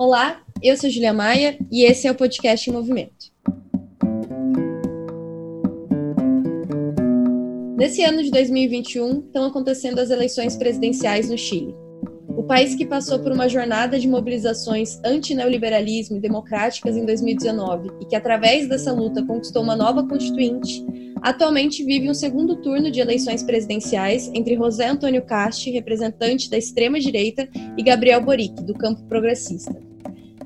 Olá, eu sou Julia Maia e esse é o podcast em Movimento. Nesse ano de 2021, estão acontecendo as eleições presidenciais no Chile. O país que passou por uma jornada de mobilizações anti-neoliberalismo e democráticas em 2019 e que, através dessa luta, conquistou uma nova constituinte, atualmente vive um segundo turno de eleições presidenciais entre José Antônio Casti, representante da extrema-direita, e Gabriel Boric, do campo progressista.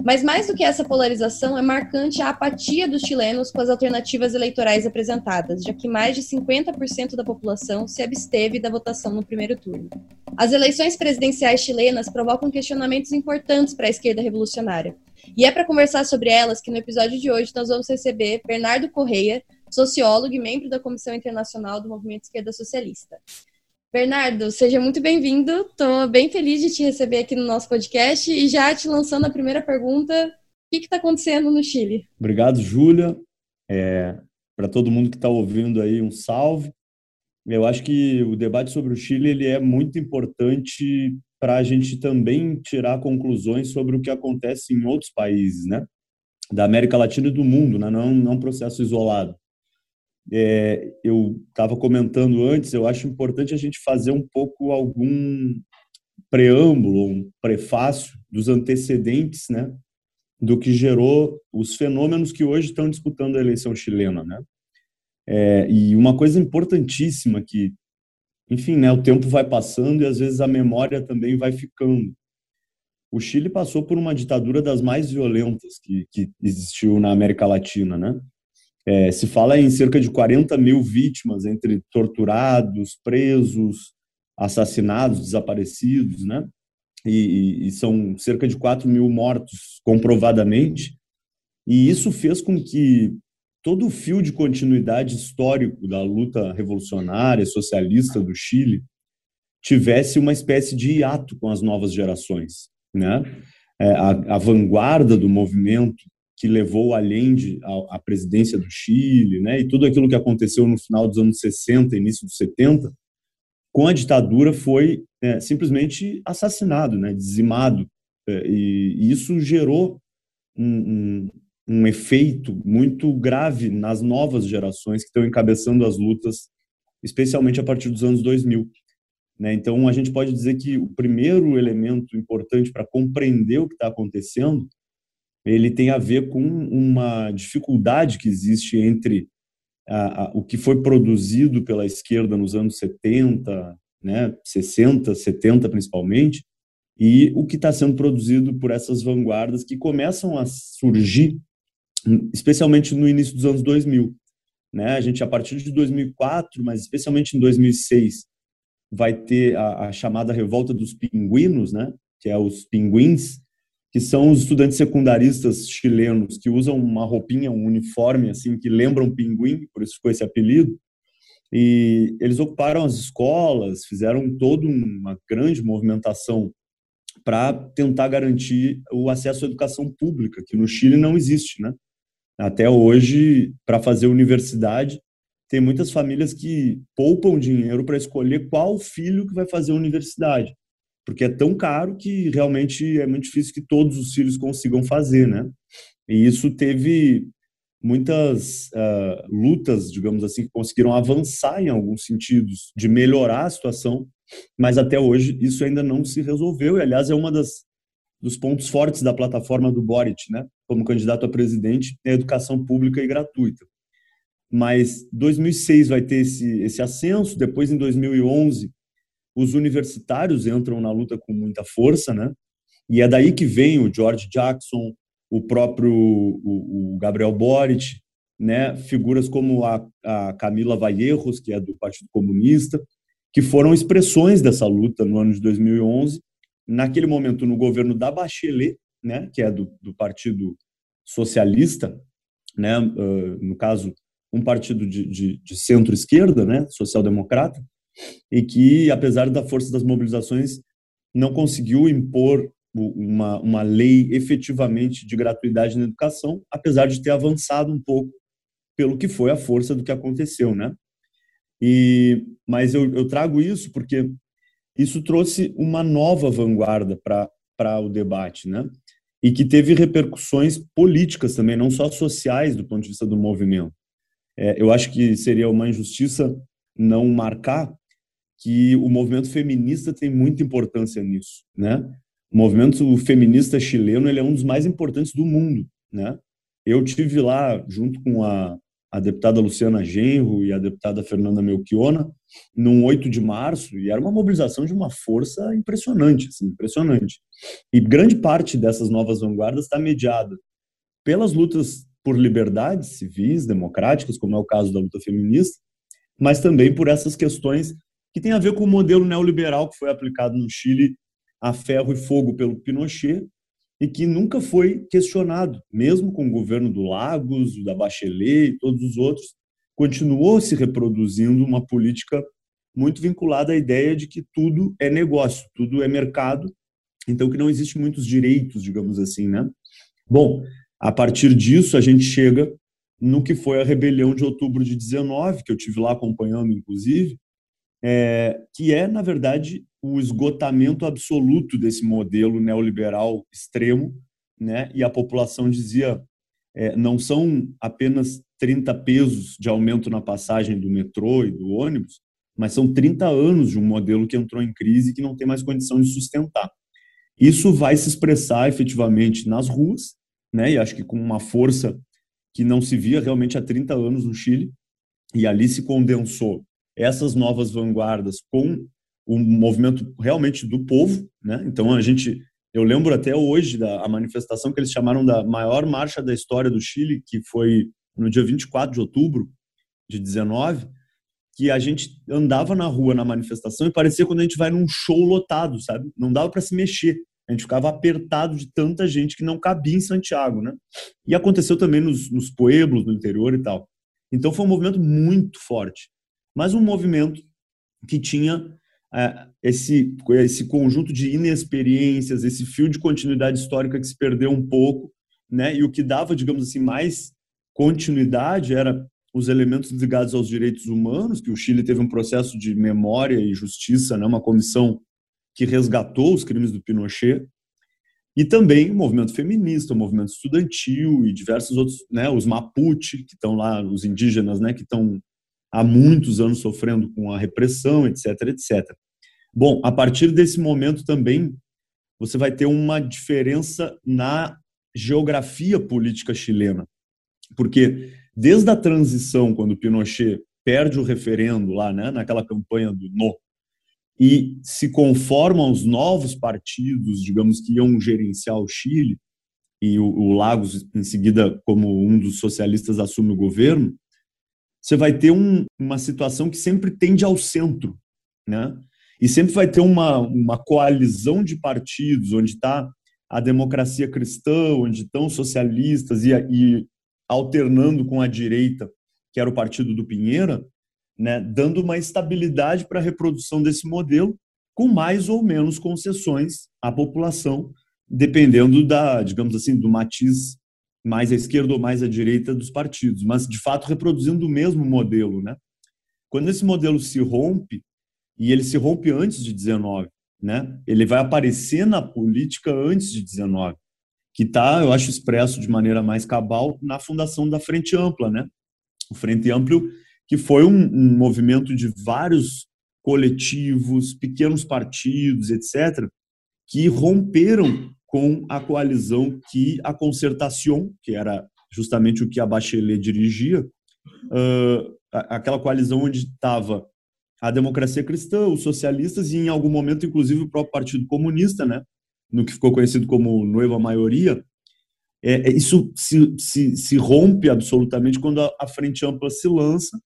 Mas mais do que essa polarização, é marcante a apatia dos chilenos com as alternativas eleitorais apresentadas, já que mais de 50% da população se absteve da votação no primeiro turno. As eleições presidenciais chilenas provocam questionamentos importantes para a esquerda revolucionária. E é para conversar sobre elas que no episódio de hoje nós vamos receber Bernardo Correia, sociólogo e membro da Comissão Internacional do Movimento Esquerda Socialista. Bernardo, seja muito bem-vindo. Estou bem feliz de te receber aqui no nosso podcast e já te lançando a primeira pergunta: o que está acontecendo no Chile? Obrigado, Júlia. É, Para todo mundo que está ouvindo aí, um salve. Eu acho que o debate sobre o Chile ele é muito importante para a gente também tirar conclusões sobre o que acontece em outros países, né? Da América Latina e do mundo, né? não, não é um processo isolado é, eu estava comentando antes, eu acho importante a gente fazer um pouco algum preâmbulo, um prefácio dos antecedentes, né, do que gerou os fenômenos que hoje estão disputando a eleição chilena, né? É, e uma coisa importantíssima que, enfim, né, o tempo vai passando e às vezes a memória também vai ficando. O Chile passou por uma ditadura das mais violentas que, que existiu na América Latina, né? É, se fala em cerca de 40 mil vítimas, entre torturados, presos, assassinados, desaparecidos, né? E, e, são cerca de 4 mil mortos comprovadamente. E isso fez com que todo o fio de continuidade histórico da luta revolucionária, socialista do Chile, tivesse uma espécie de hiato com as novas gerações. Né? É, a, a vanguarda do movimento que levou Allende à, à presidência do Chile, né, e tudo aquilo que aconteceu no final dos anos 60, início dos 70, com a ditadura foi é, simplesmente assassinado, né, dizimado. É, e, isso gerou um, um, um, efeito muito grave nas novas gerações que estão encabeçando as lutas, especialmente a partir dos anos 2000. Né? Então, a gente pode dizer que o primeiro elemento importante para compreender o que está acontecendo ele tem a ver com uma dificuldade que existe entre a, a, o que foi produzido pela esquerda nos anos 70, né, 60, 70 principalmente, e o que está sendo produzido por essas vanguardas que começam a surgir, especialmente no início dos anos 2000. Né? A gente, a partir de 2004, mas especialmente em 2006, vai ter a, a chamada revolta dos pinguinos, né? que é os pinguins, que são os estudantes secundaristas chilenos que usam uma roupinha, um uniforme assim que lembra um pinguim, por isso ficou esse apelido. E eles ocuparam as escolas, fizeram toda uma grande movimentação para tentar garantir o acesso à educação pública, que no Chile não existe, né? Até hoje, para fazer universidade, tem muitas famílias que poupam dinheiro para escolher qual filho que vai fazer universidade porque é tão caro que realmente é muito difícil que todos os filhos consigam fazer, né? E isso teve muitas uh, lutas, digamos assim, que conseguiram avançar em alguns sentidos de melhorar a situação, mas até hoje isso ainda não se resolveu. E aliás é uma das dos pontos fortes da plataforma do Boric, né? Como candidato a presidente, é a educação pública e gratuita. Mas 2006 vai ter esse esse ascenso, depois em 2011 os universitários entram na luta com muita força, né? E é daí que vem o George Jackson, o próprio o, o Gabriel Boric, né? Figuras como a, a Camila Vallejos, que é do Partido Comunista, que foram expressões dessa luta no ano de 2011, naquele momento no governo da Bachelet, né? Que é do, do Partido Socialista, né? Uh, no caso um partido de, de, de centro-esquerda, né? Social-democrata e que, apesar da força das mobilizações, não conseguiu impor uma, uma lei efetivamente de gratuidade na educação, apesar de ter avançado um pouco pelo que foi a força do que aconteceu, né? E, mas eu, eu trago isso porque isso trouxe uma nova vanguarda para o debate, né? e que teve repercussões políticas também, não só sociais do ponto de vista do movimento. É, eu acho que seria uma injustiça não marcar que o movimento feminista tem muita importância nisso, né? O movimento feminista chileno ele é um dos mais importantes do mundo, né? Eu tive lá junto com a, a deputada Luciana Genro e a deputada Fernanda Melchiona num 8 de março e era uma mobilização de uma força impressionante, assim, impressionante. E grande parte dessas novas vanguardas está mediada pelas lutas por liberdades civis, democráticas, como é o caso da luta feminista, mas também por essas questões que têm a ver com o modelo neoliberal que foi aplicado no Chile a ferro e fogo pelo Pinochet e que nunca foi questionado, mesmo com o governo do Lagos, da Bachelet e todos os outros, continuou se reproduzindo uma política muito vinculada à ideia de que tudo é negócio, tudo é mercado, então que não existe muitos direitos, digamos assim, né? Bom, a partir disso a gente chega no que foi a rebelião de outubro de 19, que eu tive lá acompanhando, inclusive, é, que é, na verdade, o esgotamento absoluto desse modelo neoliberal extremo, né? E a população dizia, é, não são apenas 30 pesos de aumento na passagem do metrô e do ônibus, mas são 30 anos de um modelo que entrou em crise e que não tem mais condição de sustentar. Isso vai se expressar efetivamente nas ruas, né? E acho que com uma força que não se via realmente há 30 anos no Chile, e ali se condensou essas novas vanguardas com o movimento realmente do povo, né? Então a gente, eu lembro até hoje da manifestação que eles chamaram da maior marcha da história do Chile, que foi no dia 24 de outubro de 19, que a gente andava na rua na manifestação e parecia quando a gente vai num show lotado, sabe? Não dava para se mexer. A gente ficava apertado de tanta gente que não cabia em Santiago, né? E aconteceu também nos, nos pueblos, no interior e tal. Então foi um movimento muito forte, mas um movimento que tinha é, esse, esse conjunto de inexperiências, esse fio de continuidade histórica que se perdeu um pouco, né? E o que dava, digamos assim, mais continuidade era os elementos ligados aos direitos humanos, que o Chile teve um processo de memória e justiça, né? Uma comissão que resgatou os crimes do Pinochet, e também o movimento feminista, o movimento estudantil e diversos outros, né, os Mapuche, que estão lá, os indígenas, né, que estão há muitos anos sofrendo com a repressão, etc, etc. Bom, a partir desse momento também você vai ter uma diferença na geografia política chilena, porque desde a transição, quando Pinochet perde o referendo lá, né, naquela campanha do no, e se conformam aos novos partidos, digamos, que iam gerenciar o Chile, e o, o Lagos, em seguida, como um dos socialistas, assume o governo, você vai ter um, uma situação que sempre tende ao centro, né? E sempre vai ter uma, uma coalizão de partidos, onde está a democracia cristã, onde estão socialistas e, e alternando com a direita, que era o partido do Pinheira, né, dando uma estabilidade para a reprodução desse modelo, com mais ou menos concessões à população, dependendo da, digamos assim, do matiz mais à esquerda ou mais à direita dos partidos, mas de fato reproduzindo o mesmo modelo, né? Quando esse modelo se rompe, e ele se rompe antes de 19, né? Ele vai aparecer na política antes de 19, que está, eu acho, expresso de maneira mais cabal na fundação da Frente Ampla, né? O Frente Amplo, que foi um, um movimento de vários coletivos, pequenos partidos, etc., que romperam com a coalizão que a concertação, que era justamente o que a Bachelet dirigia, uh, aquela coalizão onde estava a democracia cristã, os socialistas e em algum momento inclusive o próprio Partido Comunista, né, no que ficou conhecido como Nova Maioria, é, é, isso se, se, se, rompe absolutamente quando a, a Frente Ampla se lança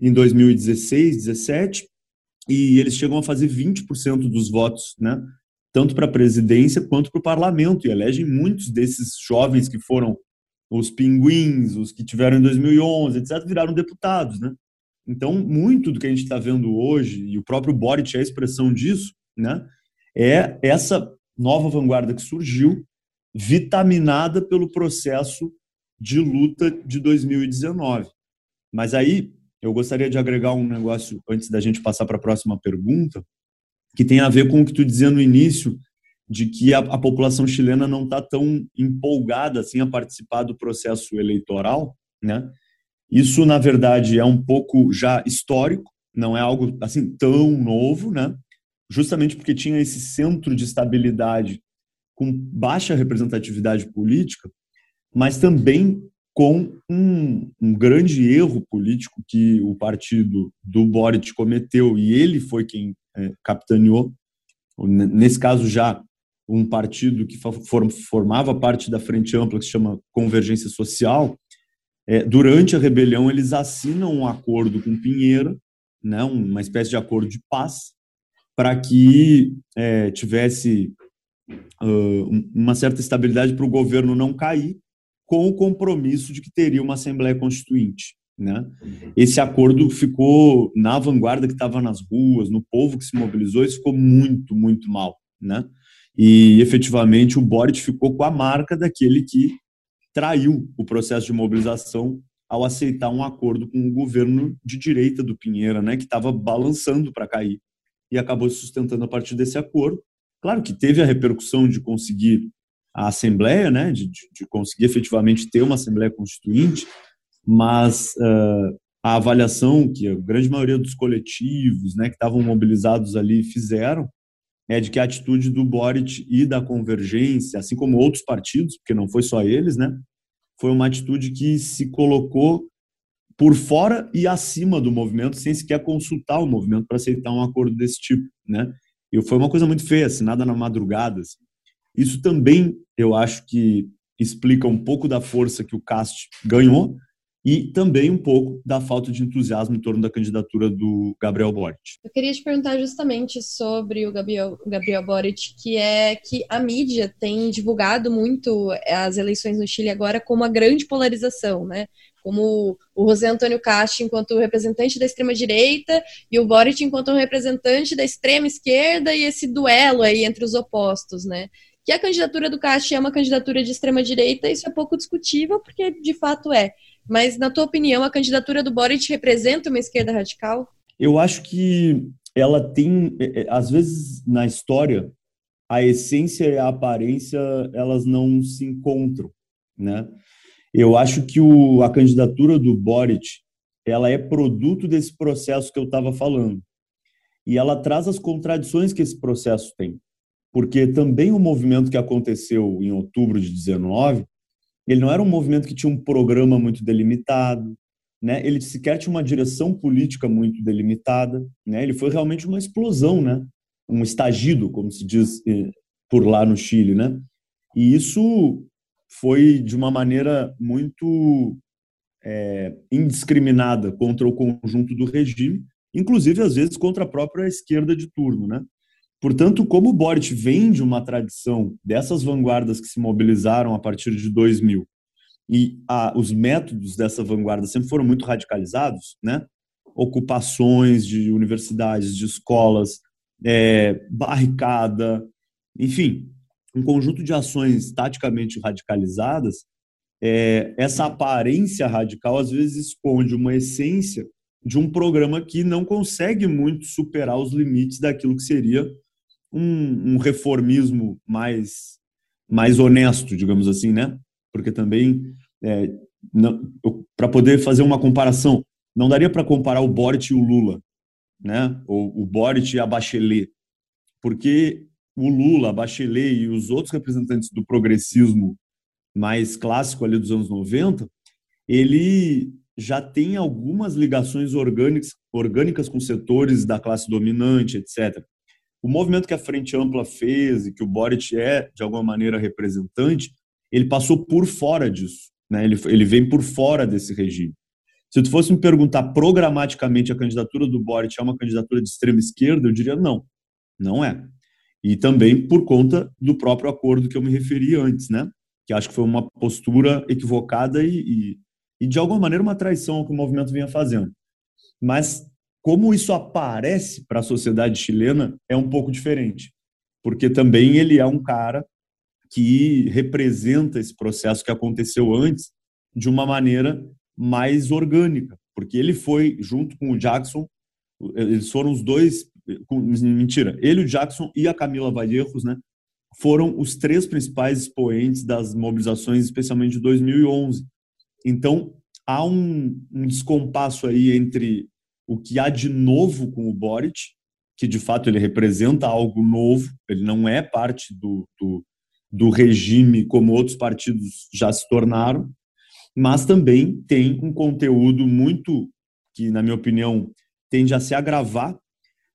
em 2016, 17, e eles chegam a fazer 20% dos votos, né, tanto para a presidência quanto para o parlamento, e elegem muitos desses jovens que foram os pinguins, os que tiveram em 2011, etc., viraram deputados, né? Então, muito do que a gente está vendo hoje, e o próprio Boric é a expressão disso, né? É essa nova vanguarda que surgiu, vitaminada pelo processo de luta de 2019. Mas aí, eu gostaria de agregar um negócio antes da gente passar para a próxima pergunta, que tem a ver com o que tu dizia no início, de que a, a população chilena não está tão empolgada assim a participar do processo eleitoral, né? Isso na verdade é um pouco já histórico, não é algo assim tão novo, né? Justamente porque tinha esse centro de estabilidade com baixa representatividade política, mas também com um, um, grande erro político que o partido do Boric cometeu e ele foi quem é, capitaneou, nesse caso já um partido que formava parte da Frente Ampla, que se chama Convergência Social, é, durante a rebelião eles assinam um acordo com Pinheira, né, uma espécie de acordo de paz, para que é, tivesse uh, uma certa estabilidade para o governo não cair, com o compromisso de que teria uma Assembleia Constituinte. Né? Esse acordo ficou na vanguarda que estava nas ruas, no povo que se mobilizou, isso ficou muito, muito mal. Né? E efetivamente o Boric ficou com a marca daquele que traiu o processo de mobilização ao aceitar um acordo com o governo de direita do Pinheira, né, que estava balançando para cair e acabou se sustentando a partir desse acordo. Claro que teve a repercussão de conseguir a Assembleia, né, de, de conseguir efetivamente ter uma Assembleia Constituinte, mas uh, a avaliação que a grande maioria dos coletivos né, que estavam mobilizados ali fizeram é de que a atitude do Boric e da Convergência, assim como outros partidos, porque não foi só eles, né, foi uma atitude que se colocou por fora e acima do movimento, sem sequer consultar o movimento para aceitar um acordo desse tipo, né? E foi uma coisa muito feia, assinada na madrugada. Assim. Isso também, eu acho que explica um pouco da força que o Cast ganhou, e também um pouco da falta de entusiasmo em torno da candidatura do Gabriel Boric. Eu queria te perguntar justamente sobre o Gabriel, Gabriel Boric, que é que a mídia tem divulgado muito as eleições no Chile agora como uma grande polarização, né? Como o José Antônio Castro enquanto representante da extrema-direita e o Boric enquanto um representante da extrema-esquerda e esse duelo aí entre os opostos, né? Que a candidatura do Castro é uma candidatura de extrema-direita, isso é pouco discutível, porque de fato é. Mas, na tua opinião, a candidatura do Boric representa uma esquerda radical? Eu acho que ela tem, é, é, às vezes, na história, a essência e a aparência elas não se encontram, né? Eu acho que o, a candidatura do Boric ela é produto desse processo que eu estava falando e ela traz as contradições que esse processo tem, porque também o movimento que aconteceu em outubro de 19 ele não era um movimento que tinha um programa muito delimitado, né? Ele sequer tinha uma direção política muito delimitada, né? Ele foi realmente uma explosão, né? Um estagido, como se diz eh, por lá no Chile, né? E isso foi de uma maneira muito é, indiscriminada contra o conjunto do regime, inclusive às vezes contra a própria esquerda de turno, né? Portanto, como o Boric vem de uma tradição dessas vanguardas que se mobilizaram a partir de 2000 e a, os métodos dessa vanguarda sempre foram muito radicalizados, né? Ocupações de universidades, de escolas, é, barricada, enfim, um conjunto de ações taticamente radicalizadas. É, essa aparência radical às vezes esconde uma essência de um programa que não consegue muito superar os limites daquilo que seria um, um reformismo mais, mais honesto, digamos assim, né? Porque também, é, para poder fazer uma comparação, não daria para comparar o Boric e o Lula, né? Ou o Boric e a Bachelet, porque o Lula, a Bachelet e os outros representantes do progressismo mais clássico ali dos anos 90, ele já tem algumas ligações orgânicas, orgânicas com setores da classe dominante, etc o movimento que a Frente Ampla fez e que o Boric é, de alguma maneira, representante, ele passou por fora disso. Né? Ele, ele vem por fora desse regime. Se tu fosse me perguntar programaticamente a candidatura do Boric é uma candidatura de extrema esquerda, eu diria não, não é. E também por conta do próprio acordo que eu me referi antes, né? Que acho que foi uma postura equivocada e, e, e de alguma maneira uma traição ao que o movimento vinha fazendo. Mas como isso aparece para a sociedade chilena é um pouco diferente, porque também ele é um cara que representa esse processo que aconteceu antes de uma maneira mais orgânica, porque ele foi junto com o Jackson, eles foram os dois, mentira, ele, o Jackson e a Camila Vallejos, né, foram os três principais expoentes das mobilizações, especialmente de 2011. Então, há um, um descompasso aí entre o que há de novo com o Boric, que de fato ele representa algo novo, ele não é parte do, do, do regime como outros partidos já se tornaram, mas também tem um conteúdo muito, que na minha opinião tende a se agravar,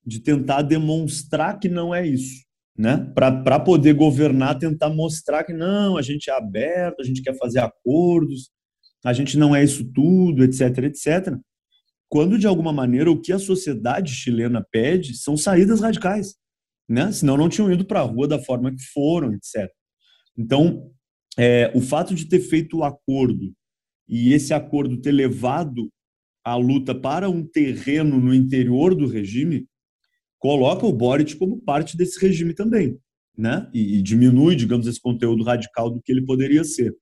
de tentar demonstrar que não é isso. Né? Para poder governar, tentar mostrar que não, a gente é aberto, a gente quer fazer acordos, a gente não é isso tudo, etc, etc. Quando, de alguma maneira, o que a sociedade chilena pede são saídas radicais, né? Senão não tinham ido para a rua da forma que foram, etc. Então, é, o fato de ter feito o acordo e esse acordo ter levado a luta para um terreno no interior do regime coloca o Boric como parte desse regime também, né? E, e diminui, digamos, esse conteúdo radical do que ele poderia ser.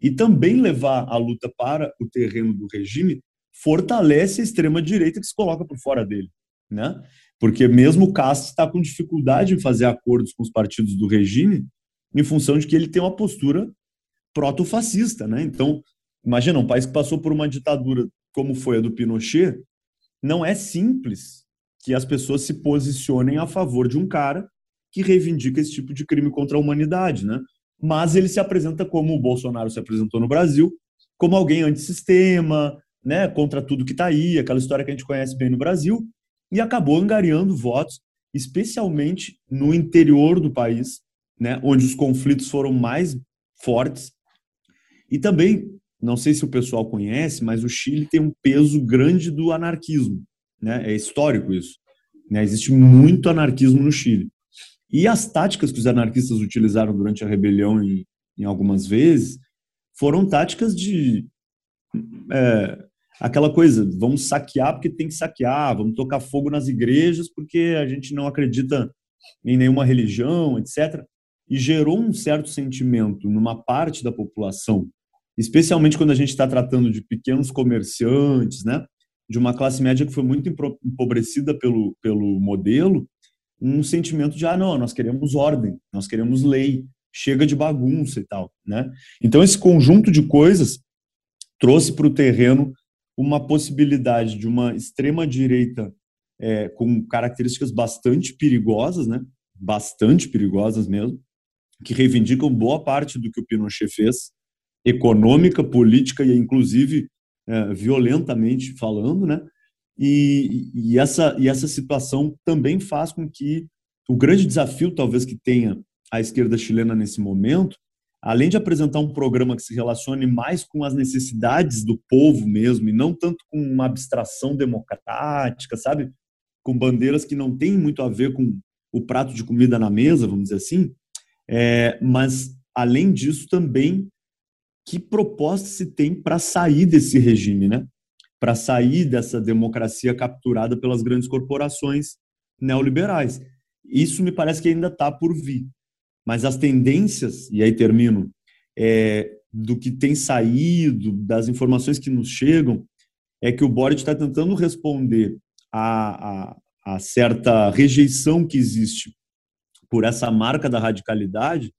E também levar a luta para o terreno do regime fortalece a extrema direita que se coloca por fora dele, né? Porque mesmo o Castro está com dificuldade em fazer acordos com os partidos do regime, em função de que ele tem uma postura proto-fascista, né? Então, imagina um país que passou por uma ditadura como foi a do Pinochet, não é simples que as pessoas se posicionem a favor de um cara que reivindica esse tipo de crime contra a humanidade, né? Mas ele se apresenta como o Bolsonaro se apresentou no Brasil, como alguém antissistema, né, contra tudo que está aí, aquela história que a gente conhece bem no Brasil, e acabou angariando votos, especialmente no interior do país, né, onde os conflitos foram mais fortes. E também, não sei se o pessoal conhece, mas o Chile tem um peso grande do anarquismo. Né? É histórico isso. Né? Existe muito anarquismo no Chile. E as táticas que os anarquistas utilizaram durante a rebelião, em, em algumas vezes, foram táticas de. É, aquela coisa, vamos saquear porque tem que saquear, vamos tocar fogo nas igrejas porque a gente não acredita em nenhuma religião, etc. E gerou um certo sentimento numa parte da população, especialmente quando a gente está tratando de pequenos comerciantes, né? de uma classe média que foi muito empobrecida pelo, pelo modelo, um sentimento de, ah, não, nós queremos ordem, nós queremos lei, chega de bagunça e tal, né? Então, esse conjunto de coisas trouxe para o terreno uma possibilidade de uma extrema-direita é, com características bastante perigosas, né? Bastante perigosas mesmo, que reivindicam boa parte do que o Pinochet fez, econômica, política e, inclusive, é, violentamente falando, né? E, e, essa, e essa situação também faz com que o grande desafio, talvez, que tenha a esquerda chilena nesse momento, além de apresentar um programa que se relacione mais com as necessidades do povo mesmo, e não tanto com uma abstração democrática, sabe? Com bandeiras que não têm muito a ver com o prato de comida na mesa, vamos dizer assim, é, mas, além disso, também que proposta se tem para sair desse regime, né? Para sair dessa democracia capturada pelas grandes corporações neoliberais. Isso me parece que ainda está por vir. Mas as tendências, e aí termino, é, do que tem saído, das informações que nos chegam, é que o Boric está tentando responder a, a, a certa rejeição que existe por essa marca da radicalidade,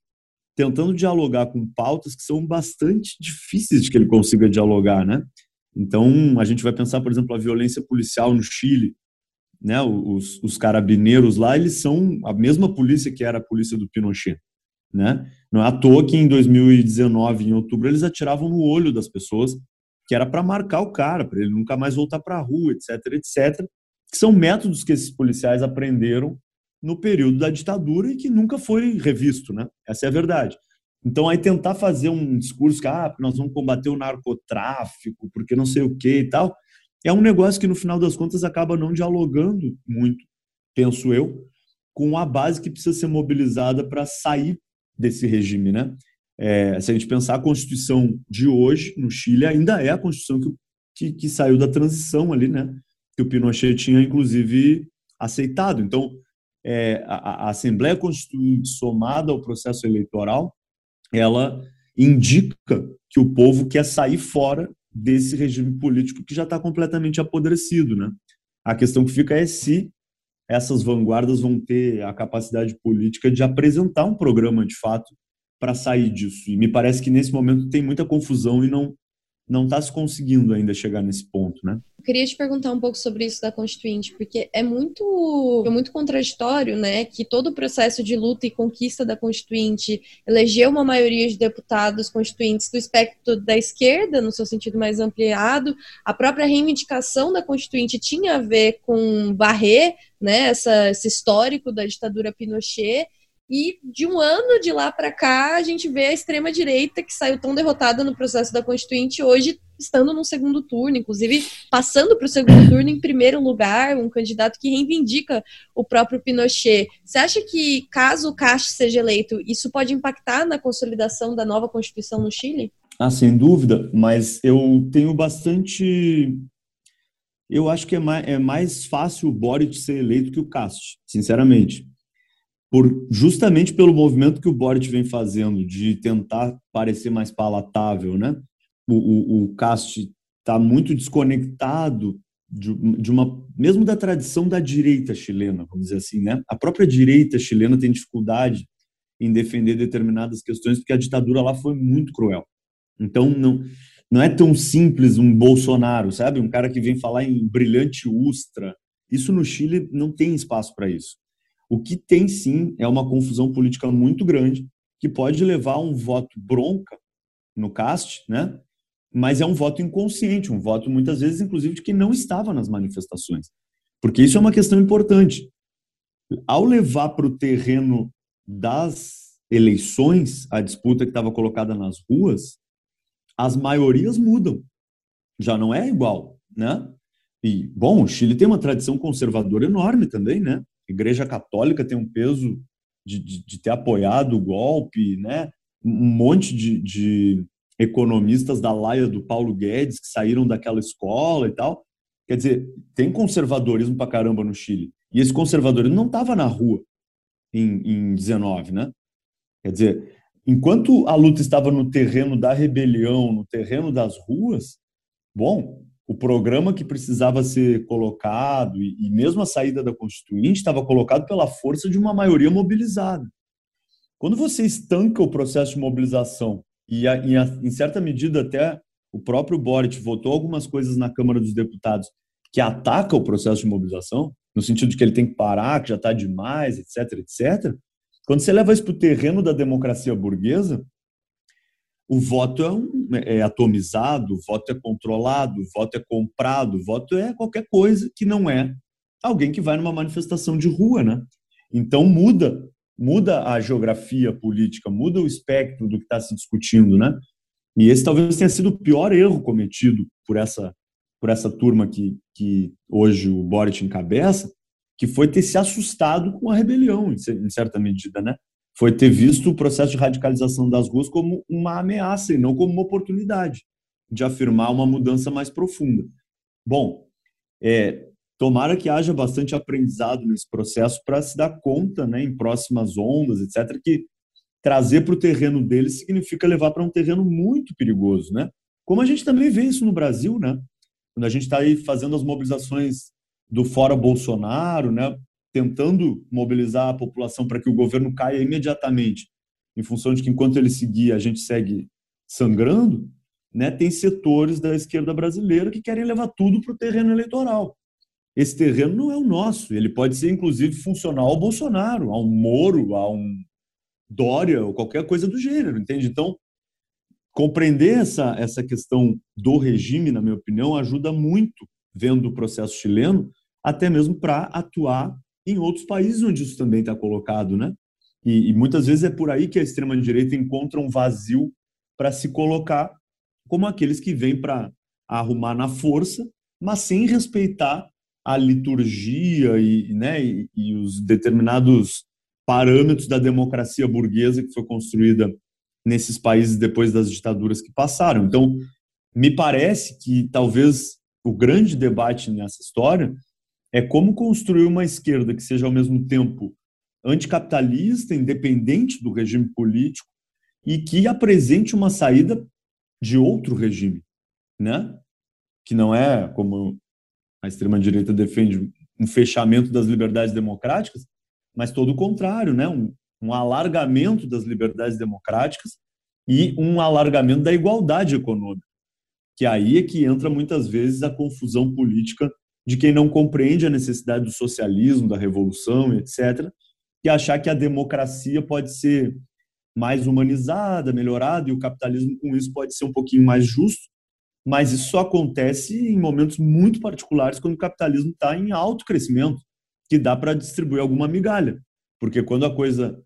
tentando dialogar com pautas que são bastante difíceis de que ele consiga dialogar, né? Então, a gente vai pensar, por exemplo, a violência policial no Chile, né? Os, os carabineiros lá, eles são a mesma polícia que era a polícia do Pinochet, né? Não é à toa que em 2019, em outubro, eles atiravam no olho das pessoas, que era para marcar o cara, para ele nunca mais voltar para a rua, etc, etc, que são métodos que esses policiais aprenderam no período da ditadura e que nunca foi revisto, né? Essa é a verdade. Então, aí tentar fazer um discurso que ah, nós vamos combater o narcotráfico, porque não sei o que e tal, é um negócio que, no final das contas, acaba não dialogando muito, penso eu, com a base que precisa ser mobilizada para sair desse regime, né? É, se a gente pensar a Constituição de hoje, no Chile, ainda é a Constituição que, que, que saiu da transição ali, né? Que o Pinochet tinha, inclusive, aceitado. Então, é, a, a, Assembleia Constituinte somada ao processo eleitoral, ela indica que o povo quer sair fora desse regime político que já está completamente apodrecido, né? A questão que fica é se essas vanguardas vão ter a capacidade política de apresentar um programa de fato para sair disso. E me parece que nesse momento tem muita confusão e não não está se conseguindo ainda chegar nesse ponto, né? Eu queria te perguntar um pouco sobre isso da Constituinte, porque é muito, é muito contraditório, né, que todo o processo de luta e conquista da Constituinte elegeu uma maioria de deputados constituintes do espectro da esquerda, no seu sentido mais ampliado. A própria reivindicação da Constituinte tinha a ver com varrer, né, essa, esse histórico da ditadura Pinochet e de um ano de lá para cá, a gente vê a extrema-direita que saiu tão derrotada no processo da Constituinte, hoje estando no segundo turno, inclusive passando para o segundo turno em primeiro lugar, um candidato que reivindica o próprio Pinochet. Você acha que, caso o Cast seja eleito, isso pode impactar na consolidação da nova Constituição no Chile? Ah, sem dúvida, mas eu tenho bastante. Eu acho que é mais, é mais fácil o Boric ser eleito que o Cast, sinceramente por justamente pelo movimento que o Boric vem fazendo de tentar parecer mais palatável, né? O, o, o Cast está muito desconectado de, de, uma mesmo da tradição da direita chilena, vamos dizer assim, né? A própria direita chilena tem dificuldade em defender determinadas questões porque a ditadura lá foi muito cruel. Então não não é tão simples um Bolsonaro, sabe? Um cara que vem falar em brilhante ustra. Isso no Chile não tem espaço para isso. O que tem sim é uma confusão política muito grande que pode levar a um voto bronca no CAST, né? mas é um voto inconsciente, um voto muitas vezes, inclusive, de quem não estava nas manifestações. Porque isso é uma questão importante. Ao levar para o terreno das eleições a disputa que estava colocada nas ruas, as maiorias mudam. Já não é igual, né? E, bom, o Chile tem uma tradição conservadora enorme também, né? Igreja Católica tem um peso de, de, de ter apoiado o golpe, né? Um monte de, de economistas da laia do Paulo Guedes que saíram daquela escola e tal. Quer dizer, tem conservadorismo pra caramba no Chile. E esse conservadorismo não estava na rua em, em 19, né? Quer dizer, enquanto a luta estava no terreno da rebelião, no terreno das ruas, bom, o programa que precisava ser colocado e, mesmo a saída da Constituinte estava colocado pela força de uma maioria mobilizada. Quando você estanca o processo de mobilização e, em certa medida até o próprio Boric votou algumas coisas na Câmara dos Deputados que ataca o processo de mobilização, no sentido de que ele tem que parar, que já está demais, etc, etc. Quando você leva isso para o terreno da democracia burguesa, o voto é, um, é, atomizado, o voto é controlado, o voto é comprado, o voto é qualquer coisa que não é alguém que vai numa manifestação de rua, né? Então muda, muda a geografia política, muda o espectro do que está se discutindo, né? E esse talvez tenha sido o pior erro cometido por essa por essa turma que, que hoje o Boric encabeça, que foi ter se assustado com a rebelião, em certa medida, né? Foi ter visto o processo de radicalização das ruas como uma ameaça e não como uma oportunidade de afirmar uma mudança mais profunda. Bom, é, tomara que haja bastante aprendizado nesse processo para se dar conta, né, em próximas ondas, etc., que trazer para o terreno deles significa levar para um terreno muito perigoso, né? Como a gente também vê isso no Brasil, né? Quando a gente está aí fazendo as mobilizações do fora Bolsonaro, né? Tentando mobilizar a população para que o governo caia imediatamente, em função de que enquanto ele seguir a gente segue sangrando, né, tem setores da esquerda brasileira que querem levar tudo para o terreno eleitoral. Esse terreno não é o nosso, ele pode ser inclusive funcional ao Bolsonaro, a um Moro, a um Dória ou qualquer coisa do gênero, entende? Então, compreender essa, essa questão do regime, na minha opinião, ajuda muito, vendo o processo chileno, até mesmo para atuar em outros países onde isso também está colocado, né? E, e, muitas vezes é por aí que a extrema-direita encontra um vazio para se colocar como aqueles que vêm para arrumar na força, mas sem respeitar a liturgia e, né, e, e os determinados parâmetros da democracia burguesa que foi construída nesses países depois das ditaduras que passaram. Então, me parece que talvez o grande debate nessa história é como construir uma esquerda que seja ao mesmo tempo anticapitalista, independente do regime político e que apresente uma saída de outro regime, né? Que não é como a extrema direita defende um fechamento das liberdades democráticas, mas todo o contrário, né? Um, um alargamento das liberdades democráticas e um alargamento da igualdade econômica. Que aí é que entra muitas vezes a confusão política de quem não compreende a necessidade do socialismo, da revolução, etc., e achar que a democracia pode ser mais humanizada, melhorada, e o capitalismo com isso pode ser um pouquinho mais justo, mas isso só acontece em momentos muito particulares quando o capitalismo está em alto crescimento, que dá para distribuir alguma migalha. Porque quando a coisa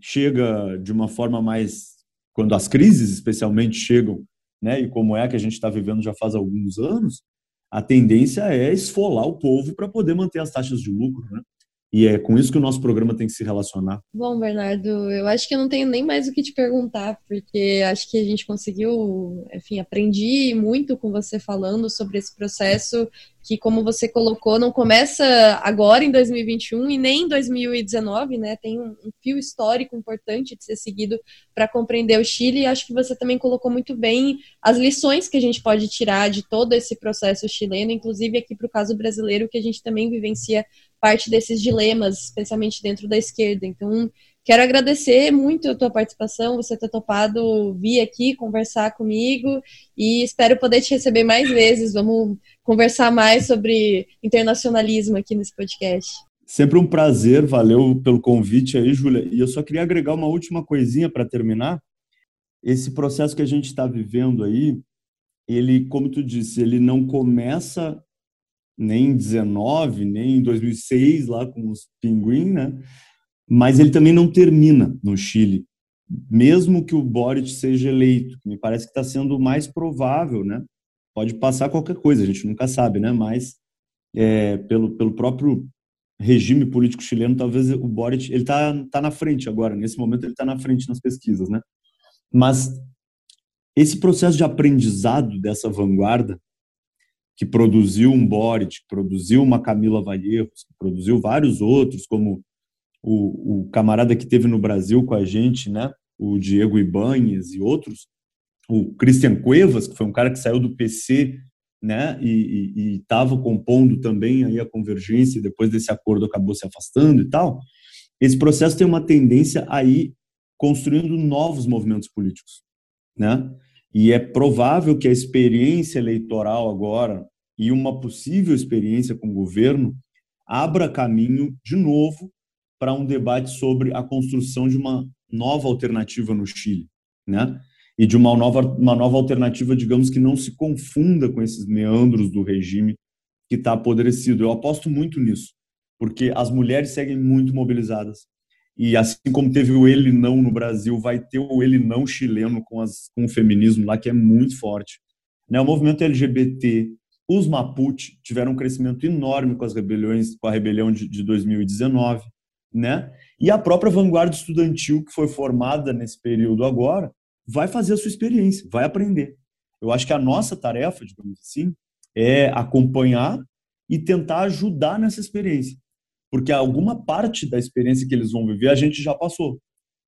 chega de uma forma mais. Quando as crises, especialmente, chegam, né, e como é que a gente está vivendo já faz alguns anos, a tendência é esfolar o povo para poder manter as taxas de lucro. Né? E é com isso que o nosso programa tem que se relacionar. Bom, Bernardo, eu acho que eu não tenho nem mais o que te perguntar, porque acho que a gente conseguiu, enfim, aprendi muito com você falando sobre esse processo que, como você colocou, não começa agora em 2021 e nem em 2019, né? Tem um, um fio histórico importante de ser seguido para compreender o Chile. E acho que você também colocou muito bem as lições que a gente pode tirar de todo esse processo chileno, inclusive aqui para o caso brasileiro, que a gente também vivencia parte desses dilemas, especialmente dentro da esquerda. Então, quero agradecer muito a tua participação, você ter topado vir aqui conversar comigo e espero poder te receber mais vezes. Vamos conversar mais sobre internacionalismo aqui nesse podcast. Sempre um prazer, valeu pelo convite aí, Júlia. E eu só queria agregar uma última coisinha para terminar. Esse processo que a gente está vivendo aí, ele, como tu disse, ele não começa nem em 19, nem em 2006, lá com os Pinguim, né? Mas ele também não termina no Chile, mesmo que o Boric seja eleito, me parece que está sendo mais provável, né? Pode passar qualquer coisa, a gente nunca sabe, né? Mas é, pelo, pelo próprio regime político chileno, talvez o Boric ele está tá na frente agora, nesse momento ele está na frente nas pesquisas, né? Mas esse processo de aprendizado dessa vanguarda que produziu um Boric, que produziu uma Camila Valleiros, que produziu vários outros, como o, o, camarada que teve no Brasil com a gente, né? o Diego Ibanhes e outros, o Christian Cuevas, que foi um cara que saiu do PC né? e estava compondo também aí a convergência, e depois desse acordo acabou se afastando e tal. Esse processo tem uma tendência a ir construindo novos movimentos políticos. Né? E é provável que a experiência eleitoral agora e uma possível experiência com o governo abra caminho de novo para um debate sobre a construção de uma nova alternativa no Chile, né? E de uma nova, uma nova alternativa, digamos que não se confunda com esses meandros do regime que está apodrecido. Eu aposto muito nisso, porque as mulheres seguem muito mobilizadas. E assim como teve o ele não no Brasil, vai ter o ele não chileno com, as, com o feminismo lá, que é muito forte. Né? O movimento LGBT, os Mapuche tiveram um crescimento enorme com as rebeliões, com a rebelião de, de 2019, né? E a própria vanguarda estudantil que foi formada nesse período agora vai fazer a sua experiência, vai aprender. Eu acho que a nossa tarefa, digamos assim, é acompanhar e tentar ajudar nessa experiência porque alguma parte da experiência que eles vão viver a gente já passou.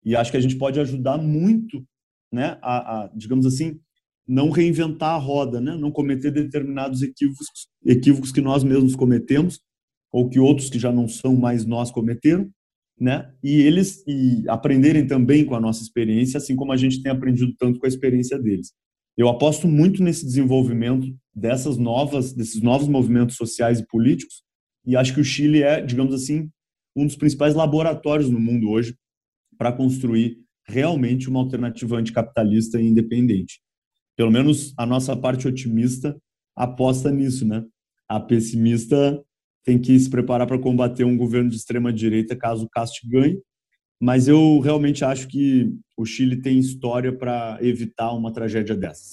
E acho que a gente pode ajudar muito, né, a, a digamos assim, não reinventar a roda, né, não cometer determinados equívocos, equívocos que nós mesmos cometemos ou que outros que já não são mais nós cometeram, né? E eles e aprenderem também com a nossa experiência, assim como a gente tem aprendido tanto com a experiência deles. Eu aposto muito nesse desenvolvimento dessas novas, desses novos movimentos sociais e políticos, e acho que o Chile é, digamos assim, um dos principais laboratórios no mundo hoje para construir realmente uma alternativa anticapitalista e independente. Pelo menos a nossa parte otimista aposta nisso, né? A pessimista tem que se preparar para combater um governo de extrema direita caso o Cast ganhe, mas eu realmente acho que o Chile tem história para evitar uma tragédia dessas